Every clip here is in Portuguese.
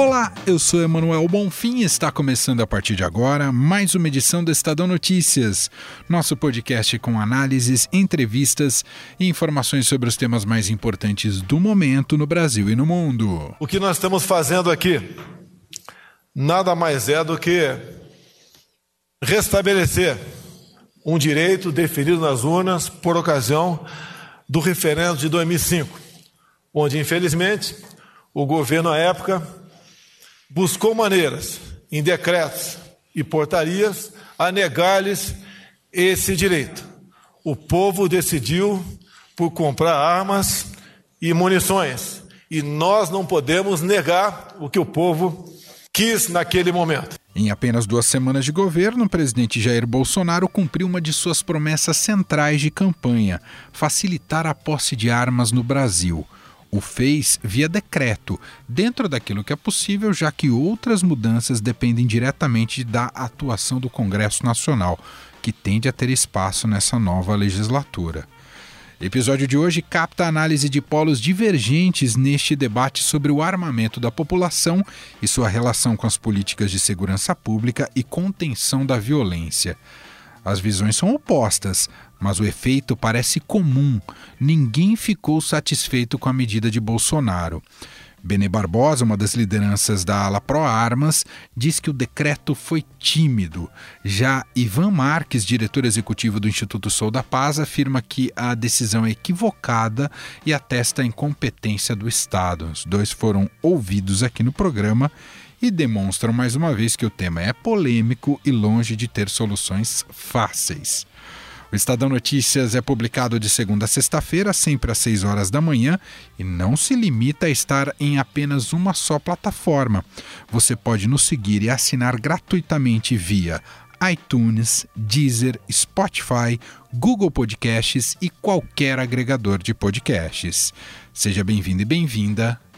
Olá, eu sou Emanuel Bonfim e está começando a partir de agora mais uma edição do Estadão Notícias, nosso podcast com análises, entrevistas e informações sobre os temas mais importantes do momento no Brasil e no mundo. O que nós estamos fazendo aqui nada mais é do que restabelecer um direito definido nas urnas por ocasião do referendo de 2005, onde infelizmente o governo à época buscou maneiras, em decretos e portarias, a negar-lhes esse direito. O povo decidiu por comprar armas e munições, e nós não podemos negar o que o povo quis naquele momento. Em apenas duas semanas de governo, o presidente Jair Bolsonaro cumpriu uma de suas promessas centrais de campanha: facilitar a posse de armas no Brasil o fez via decreto, dentro daquilo que é possível, já que outras mudanças dependem diretamente da atuação do Congresso Nacional, que tende a ter espaço nessa nova legislatura. Episódio de hoje capta a análise de polos divergentes neste debate sobre o armamento da população e sua relação com as políticas de segurança pública e contenção da violência. As visões são opostas, mas o efeito parece comum. Ninguém ficou satisfeito com a medida de Bolsonaro. Bene Barbosa, uma das lideranças da ala pró-armas, diz que o decreto foi tímido. Já Ivan Marques, diretor executivo do Instituto Sou da Paz, afirma que a decisão é equivocada e atesta a incompetência do Estado. Os dois foram ouvidos aqui no programa e demonstram mais uma vez que o tema é polêmico e longe de ter soluções fáceis. O Estadão Notícias é publicado de segunda a sexta-feira, sempre às 6 horas da manhã, e não se limita a estar em apenas uma só plataforma. Você pode nos seguir e assinar gratuitamente via iTunes, Deezer, Spotify, Google Podcasts e qualquer agregador de podcasts. Seja bem-vindo e bem-vinda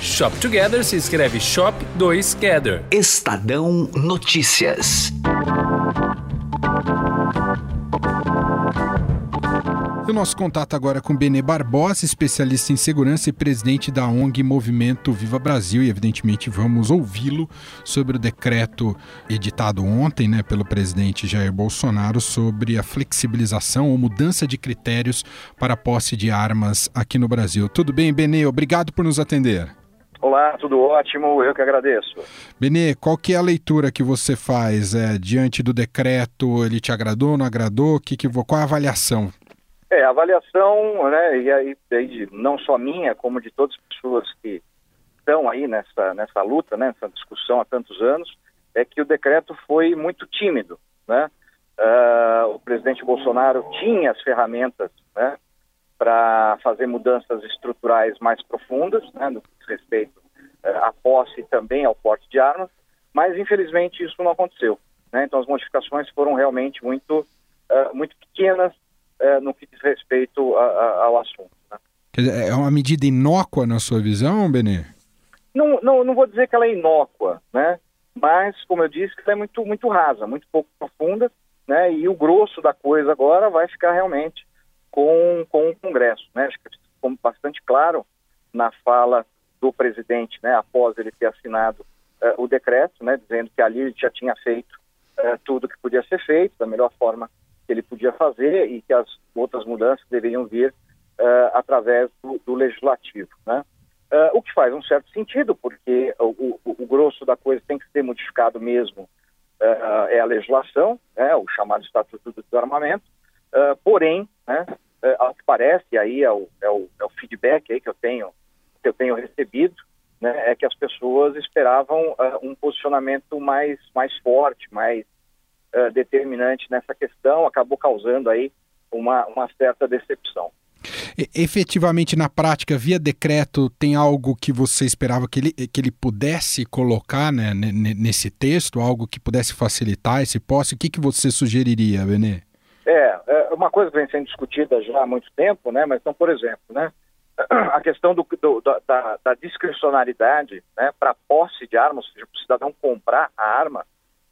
Shop Together se escreve Shop 2 Gather. Estadão Notícias. Nosso contato agora com Benê Barbosa, especialista em segurança e presidente da ONG Movimento Viva Brasil, e evidentemente vamos ouvi-lo sobre o decreto editado ontem né, pelo presidente Jair Bolsonaro sobre a flexibilização ou mudança de critérios para a posse de armas aqui no Brasil. Tudo bem, Benê? Obrigado por nos atender. Olá, tudo ótimo, eu que agradeço. Benê, qual que é a leitura que você faz é, diante do decreto? Ele te agradou, não agradou? Que, que, qual a avaliação? É, a avaliação, né, e aí, aí não só minha, como de todas as pessoas que estão aí nessa, nessa luta, né, nessa discussão há tantos anos, é que o decreto foi muito tímido, né? Uh, o presidente Bolsonaro tinha as ferramentas, né, para fazer mudanças estruturais mais profundas, né, no que diz respeito uh, à posse e também ao porte de armas, mas infelizmente isso não aconteceu. Né? Então as modificações foram realmente muito, uh, muito pequenas, é, no que diz respeito a, a, ao assunto. Né? é uma medida inócua na sua visão, Benê? Não, não, não vou dizer que ela é inócua, né? mas, como eu disse, ela é muito, muito rasa, muito pouco profunda, né? e o grosso da coisa agora vai ficar realmente com, com o Congresso. Né? Acho que ficou bastante claro na fala do presidente, né, após ele ter assinado uh, o decreto, né, dizendo que ali ele já tinha feito uh, tudo que podia ser feito da melhor forma que ele podia fazer e que as outras mudanças deveriam vir uh, através do, do legislativo. Né? Uh, o que faz um certo sentido, porque o, o, o, grosso da coisa tem que ser modificado mesmo, uh, é a legislação, né, o chamado Estatuto do Desarmamento, porém, né, ao que parece, aí é o, é o, é o feedback aí que eu tenho, que eu tenho recebido, né, é que as pessoas esperavam um posicionamento mais, mais forte, mais uh, determinante nessa questão, acabou causando aí uma, uma certa decepção. E, efetivamente, na prática, via decreto, tem algo que você esperava que ele, que ele pudesse colocar né, nesse texto, algo que pudesse facilitar esse posse? O que, que você sugeriria, Benê? É, é uma coisa que vem sendo discutida já há muito tempo, né? Mas então, por exemplo, né? A questão do, do da, da, discricionariedade né, para posse de armas, ou seja, para o cidadão comprar a arma,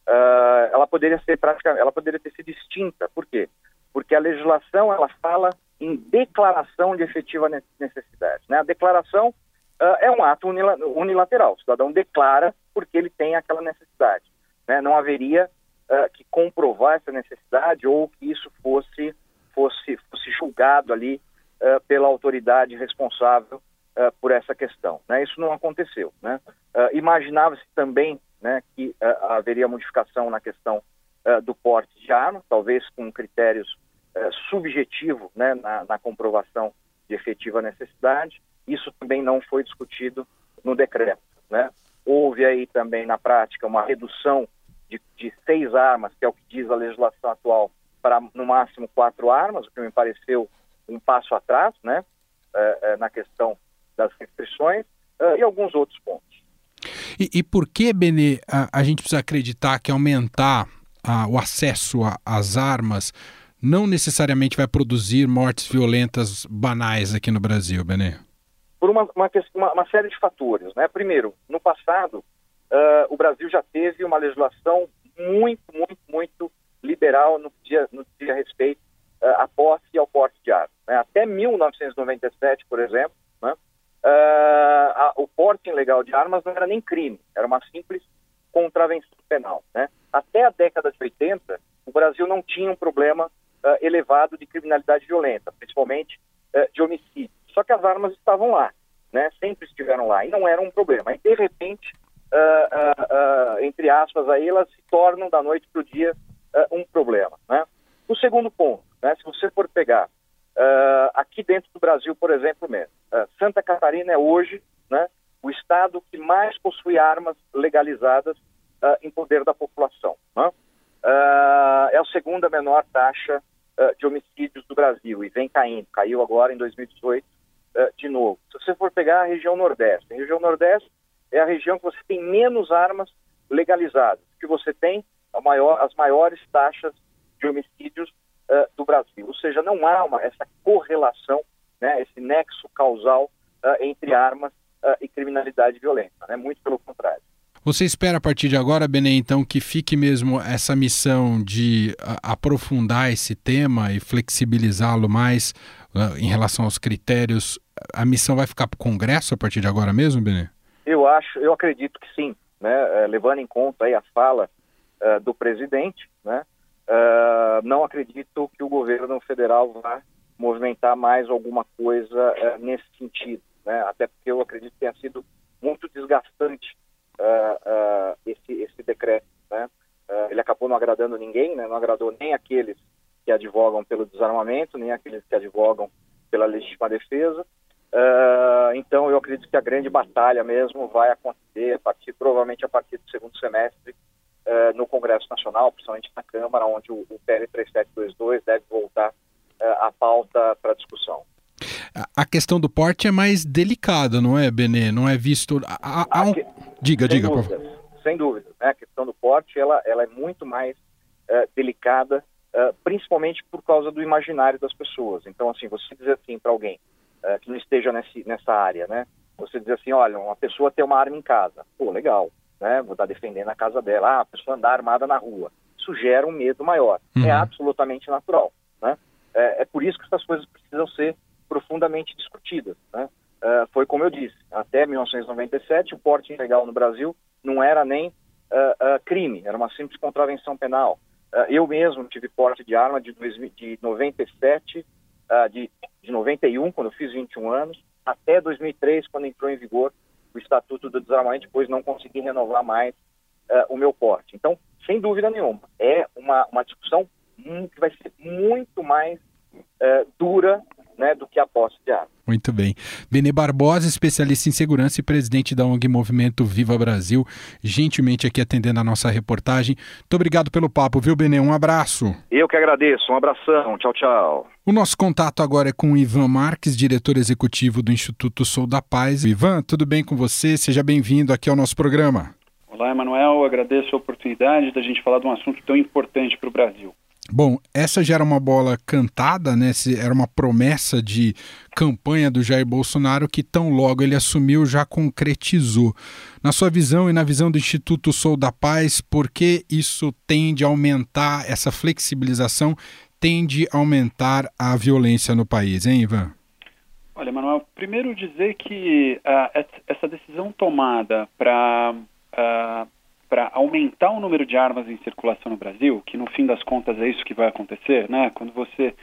uh, ela poderia ser praticamente, ela poderia ter sido distinta. Por quê? Porque a legislação ela fala em declaração de efetiva necessidade. Né? A declaração uh, é um ato unilateral. O cidadão declara porque ele tem aquela necessidade. Né? Não haveria uh, que comprovar essa necessidade ou que isso fosse, fosse, fosse julgado ali uh, pela autoridade responsável por essa questão. Né? Isso não aconteceu. Né? Imaginava-se também né, que haveria modificação na questão do porte de arma, talvez com critérios é, subjetivo né, na, na, comprovação de efetiva necessidade. Isso também não foi discutido no decreto. Né? Houve aí também, na prática, uma redução de, de seis armas, que é o que diz a legislação atual, para no máximo quatro armas, o que me pareceu um passo atrás né, é, é, na questão das restrições, e alguns outros pontos. E, e por que, Benê, a, a, gente precisa acreditar que aumentar a, o acesso às armas não necessariamente vai produzir mortes violentas banais aqui no Brasil, Benê? Por uma, uma, uma série de fatores. Né? Primeiro, no passado, uh, o Brasil já teve uma legislação muito, muito, muito liberal no que dia, no dia respeito uh, à posse e ao porte de armas. Né? Até 1997, por exemplo, né? uh, porte ilegal de armas não era nem crime, era uma simples contravenção penal. Né? Até a década de 80, o Brasil não tinha um problema uh, elevado de criminalidade violenta, principalmente uh, de homicídio. Só que as armas estavam lá, né? sempre estiveram lá, e não era um problema. E, de repente, uh, entre aspas, aí elas se tornam, da noite para o dia, um problema. Né? O segundo ponto, né? se você for pegar aqui dentro do Brasil, por exemplo, mesmo, Santa Catarina é hoje né, o estado que mais possui armas legalizadas em poder da população. Né? uh, é a segunda menor taxa uh, de homicídios do Brasil e vem caindo. Caiu agora em 2018 uh, ah, de novo. Se você for pegar a região Nordeste, a região Nordeste é a região que você tem menos armas legalizadas, que você tem maior, as maiores taxas de homicídios do Brasil. Ou seja, não há uma, essa correlação, né, esse nexo causal entre armas e criminalidade violenta. Né? Muito pelo contrário. Você espera a partir de agora, Benê, então, que fique mesmo essa missão de aprofundar esse tema e flexibilizá-lo mais uh, em relação aos critérios? A missão vai ficar para o Congresso a partir de agora mesmo, Benê? Eu acho, eu acredito que sim, né? Uh, levando em conta a fala uh, do presidente, né? Eh, não acredito que o governo federal vá movimentar mais alguma coisa nesse sentido, né? Até porque eu acredito que tenha sido muito desgastante uh, uh, esse, esse decreto. Né? Uh, ele acabou não agradando ninguém, né? não agradou nem aqueles que advogam pelo desarmamento, nem aqueles que advogam pela legítima defesa. então, eu acredito que a grande batalha mesmo vai acontecer a partir, provavelmente a partir do segundo semestre no Congresso Nacional, principalmente na Câmara, onde o, o PL 3722 deve voltar à pauta para discussão. A questão do porte é mais delicada, não é, Benê? Não é visto. Há, há um... Diga, sem diga, dúvida, por favor. Sem dúvida. Né? A questão do porte ela, ela é muito mais uh, delicada, uh, principalmente por causa do imaginário das pessoas. Então, assim, você dizer assim para alguém uh, que não esteja nesse, nessa área, né? Você dizer assim, olha, uma pessoa tem uma arma em casa. Pô, legal, né? Vou estar defendendo a casa dela. Ah, a pessoa andar armada na rua. Isso gera um medo maior. É uhum. É absolutamente natural, né? É, é por isso que essas coisas precisam ser profundamente discutidas. Né? Uh, foi como eu disse, até 1997 o porte ilegal no Brasil não era nem uh, uh, crime, era uma simples contravenção penal. eu mesmo tive porte de arma de, de 97, de, de 91, quando eu fiz 21 anos, até 2003, quando entrou em vigor o Estatuto do Desarmamento, depois não consegui renovar mais o meu porte. Então, sem dúvida nenhuma, é uma, uma discussão que vai ser muito mais dura né, do que a posse de armas. Muito bem. Benê Barbosa, especialista em segurança e presidente da ONG Movimento Viva Brasil, gentilmente aqui atendendo a nossa reportagem. Muito obrigado pelo papo, viu, Benê? Um abraço. Eu que agradeço. Um abração. Tchau, tchau. O nosso contato agora é com o Ivan Marques, diretor executivo do Instituto Sou da Paz. Ivan, tudo bem com você? Seja bem-vindo aqui ao nosso programa. Olá, Emanuel. Agradeço a oportunidade da gente falar de um assunto tão importante para o Brasil. Bom, essa já era uma bola cantada, né? Era uma promessa de campanha do Jair Bolsonaro que tão logo ele assumiu já concretizou. Na sua visão e na visão do Instituto Sou da Paz, por que isso tende a aumentar essa flexibilização, tende a aumentar a violência no país, hein, Ivan? Olha, Manuel, primeiro dizer que uh, essa decisão tomada para uh, para aumentar o número de armas em circulação no Brasil, que no fim das contas é isso que vai acontecer, né? Quando você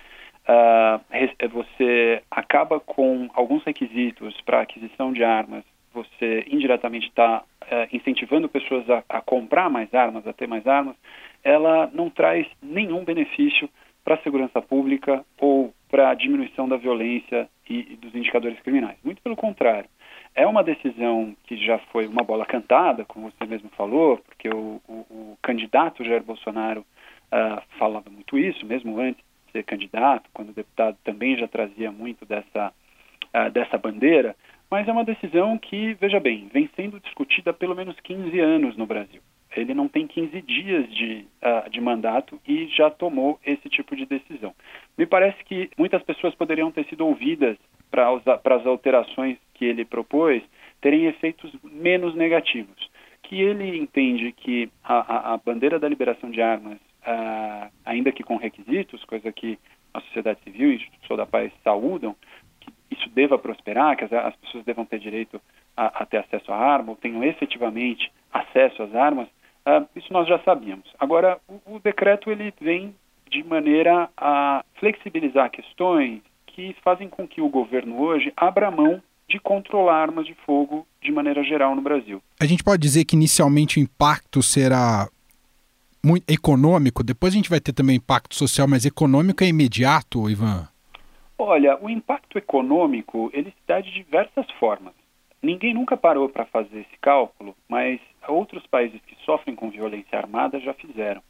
uh, você acaba com alguns requisitos para aquisição de armas, você indiretamente está uh, incentivando pessoas a, a, comprar mais armas, a ter mais armas, ela não traz nenhum benefício para a segurança pública ou para a diminuição da violência e, e dos indicadores criminais. Muito pelo contrário é uma decisão que já foi uma bola cantada, como você mesmo falou, porque o, o, o candidato Jair Bolsonaro uh, falava muito isso, mesmo antes de ser candidato, quando deputado também já trazia muito dessa, uh, dessa bandeira, mas é uma decisão que, veja bem, vem sendo discutida há pelo menos 15 anos no Brasil. Ele não tem 15 dias de, uh, de mandato e já tomou esse tipo de decisão. Me parece que muitas pessoas poderiam ter sido ouvidas para as alterações que ele propôs terem efeitos menos negativos. Que ele entende que a, a, a bandeira da liberação de armas, uh, ainda que com requisitos, coisa que a sociedade civil e o Instituto da Paz saúdam, que isso deva prosperar, que as, as pessoas devam ter direito a, a, ter acesso à arma, ou tenham efetivamente acesso às armas, uh, isso nós já sabíamos. Agora, o, o decreto ele vem de maneira a flexibilizar questões, que fazem com que o governo hoje abra mão de controlar armas de fogo de maneira geral no Brasil. A gente pode dizer que inicialmente o impacto será muito econômico, depois a gente vai ter também impacto social, mas econômico é imediato, Ivan? Olha, o impacto econômico ele se dá de diversas formas. Ninguém nunca parou para fazer esse cálculo, mas outros países que sofrem com violência armada já fizeram.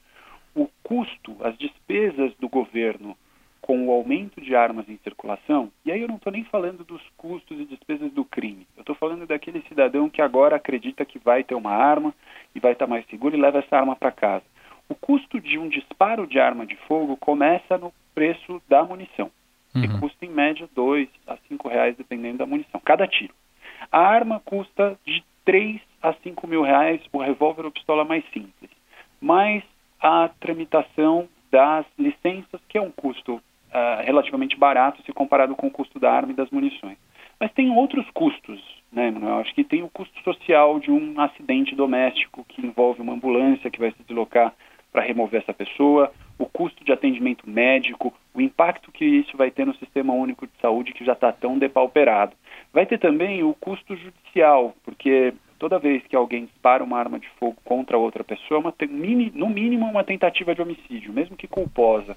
O custo, as despesas do governo com o aumento de armas em circulação, e aí eu não estou nem falando dos custos e despesas do crime, eu estou falando daquele cidadão que agora acredita que vai ter uma arma e vai estar mais seguro e leva essa arma para casa. O custo de um disparo de arma de fogo começa no preço da munição, uhum. que custa em média dois a cinco reais, dependendo da munição, cada tiro. A arma custa de 3 a 5 mil reais o revólver ou pistola mais simples, mais a tramitação das licenças, que é um custo uh, relativamente barato se comparado com o custo da arma e das munições. Mas tem outros custos, né, Manuel? Acho que tem o custo social de um acidente doméstico que envolve uma ambulância que vai se deslocar para remover essa pessoa, o custo de atendimento médico, o impacto que isso vai ter no sistema único de saúde que já está tão depauperado. Vai ter também o custo judicial, porque toda vez que alguém dispara uma arma de fogo contra outra pessoa, uma, no mínimo uma tentativa de homicídio, mesmo que culposa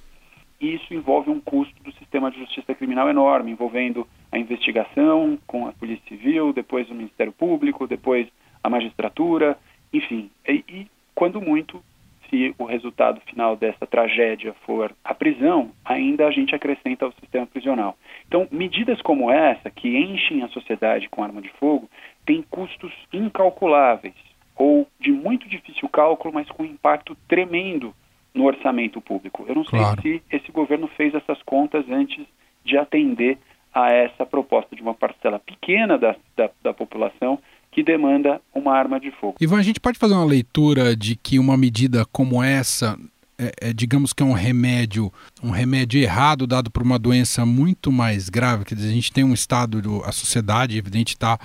isso envolve um custo do sistema de justiça criminal enorme, envolvendo a investigação com a Polícia Civil, depois o Ministério Público, depois a magistratura, enfim. E, e quando muito, se o resultado final dessa tragédia for a prisão, ainda a gente acrescenta ao sistema prisional. Então, medidas como essa, que enchem a sociedade com arma de fogo, têm custos incalculáveis ou de muito difícil cálculo, mas com impacto tremendo no orçamento público. Eu não claro. sei se esse governo fez essas contas antes de atender a essa proposta de uma parcela pequena da, da, da população que demanda uma arma de fogo. Ivan, a gente pode fazer uma leitura de que uma medida como essa é, é, digamos que é um remédio, um remédio errado dado por uma doença muito mais grave. Quer dizer, a gente tem um estado, do, a sociedade, evidente, está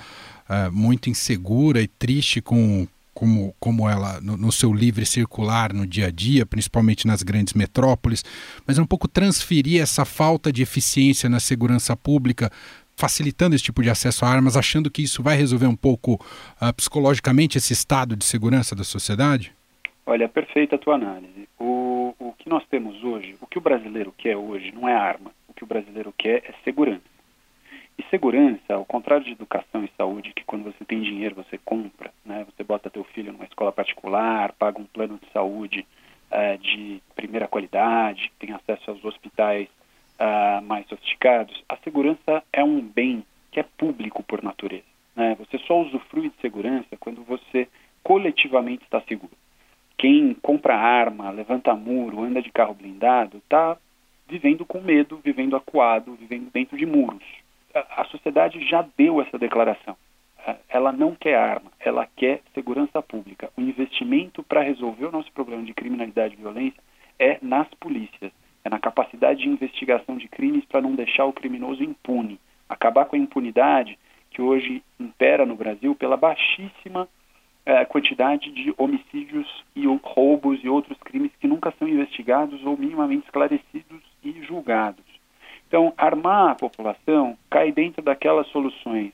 é, muito insegura e triste com, como, como ela no, no, seu livre circular no dia a dia, principalmente nas grandes metrópoles, mas é um pouco transferir essa falta de eficiência na segurança pública, facilitando esse tipo de acesso a armas, achando que isso vai resolver um pouco uh, psicologicamente esse estado de segurança da sociedade? Olha, perfeita a tua análise. O, o que nós temos hoje, o que o brasileiro quer hoje não é arma. O que o brasileiro quer é segurança. E segurança, ao contrário de educação e saúde, que quando você tem dinheiro você compra, né? Você bota teu filho numa escola particular, paga um plano de saúde uh, de primeira qualidade, tem acesso aos hospitais uh, mais sofisticados. A segurança é um bem que é público por natureza. Né? Você só usufrui de segurança quando você coletivamente está seguro. Quem compra arma, levanta muro, anda de carro blindado, está vivendo com medo, vivendo acuado, vivendo dentro de muros. A, sociedade já deu essa declaração. Ela não quer arma, ela quer segurança pública. O investimento para resolver o nosso problema de criminalidade e violência é nas polícias, é na capacidade de investigação de crimes para não deixar o criminoso impune. Acabar com a impunidade que hoje impera no Brasil pela baixíssima é, quantidade de homicídios e roubos e outros crimes que nunca são investigados ou minimamente esclarecidos e julgados. Então, armar a população cai dentro daquelas soluções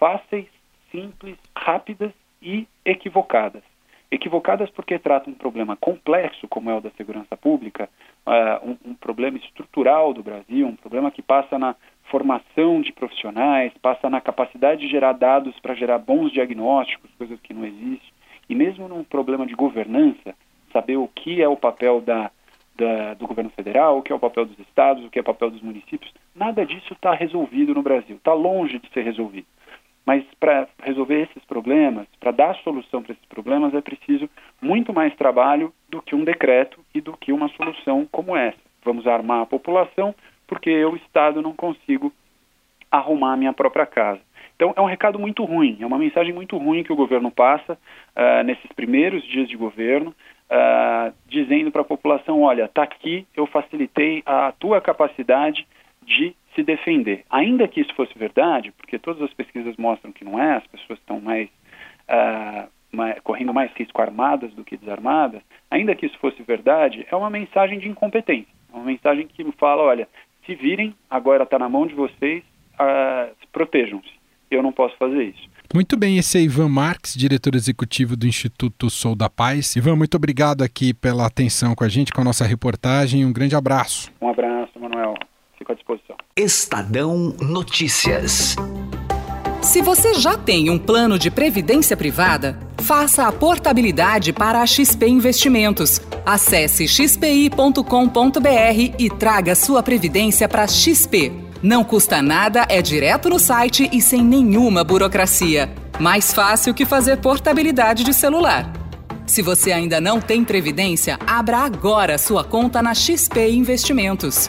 fáceis, simples, rápidas e equivocadas. Equivocadas porque tratam um problema complexo, como é o da segurança pública, uh, um, um problema estrutural do Brasil, um problema que passa na formação de profissionais, passa na capacidade de gerar dados para gerar bons diagnósticos, coisas que não existem. E mesmo num problema de governança, saber o que é o papel da, da, do governo federal, o que é o papel dos estados, o que é o papel dos municípios, nada disso está resolvido no Brasil, está longe de ser resolvido. Mas para resolver esses problemas, para dar solução para esses problemas, é preciso muito mais trabalho do que um decreto e do que uma solução como essa. Vamos armar a população, porque eu, Estado, não consigo arrumar a minha própria casa. Então, é um recado muito ruim, é uma mensagem muito ruim que o governo passa uh, nesses primeiros dias de governo, uh, dizendo para a população: olha, está aqui, eu facilitei a tua capacidade de se defender. Ainda que isso fosse verdade, porque todas as pesquisas mostram que não é, as pessoas estão mais, uh, mais correndo mais risco armadas do que desarmadas, ainda que isso fosse verdade, é uma mensagem de incompetência. É uma mensagem que fala: olha, se virem, agora está na mão de vocês, uh, protejam-se. Eu não posso fazer isso. Muito bem, esse é Ivan Marques, diretor executivo do Instituto Sou da Paz. Ivan, muito obrigado aqui pela atenção com a gente, com a nossa reportagem. Um grande abraço. Um abraço, Manuel. Fico à disposição. Estadão Notícias. Se você já tem um plano de previdência privada, faça a portabilidade para a XP Investimentos. Acesse xpi.com.br e traga sua previdência para XP. Não custa nada, é direto no site e sem nenhuma burocracia. Mais fácil que fazer portabilidade de celular. Se você ainda não tem previdência, abra agora sua conta na XP Investimentos.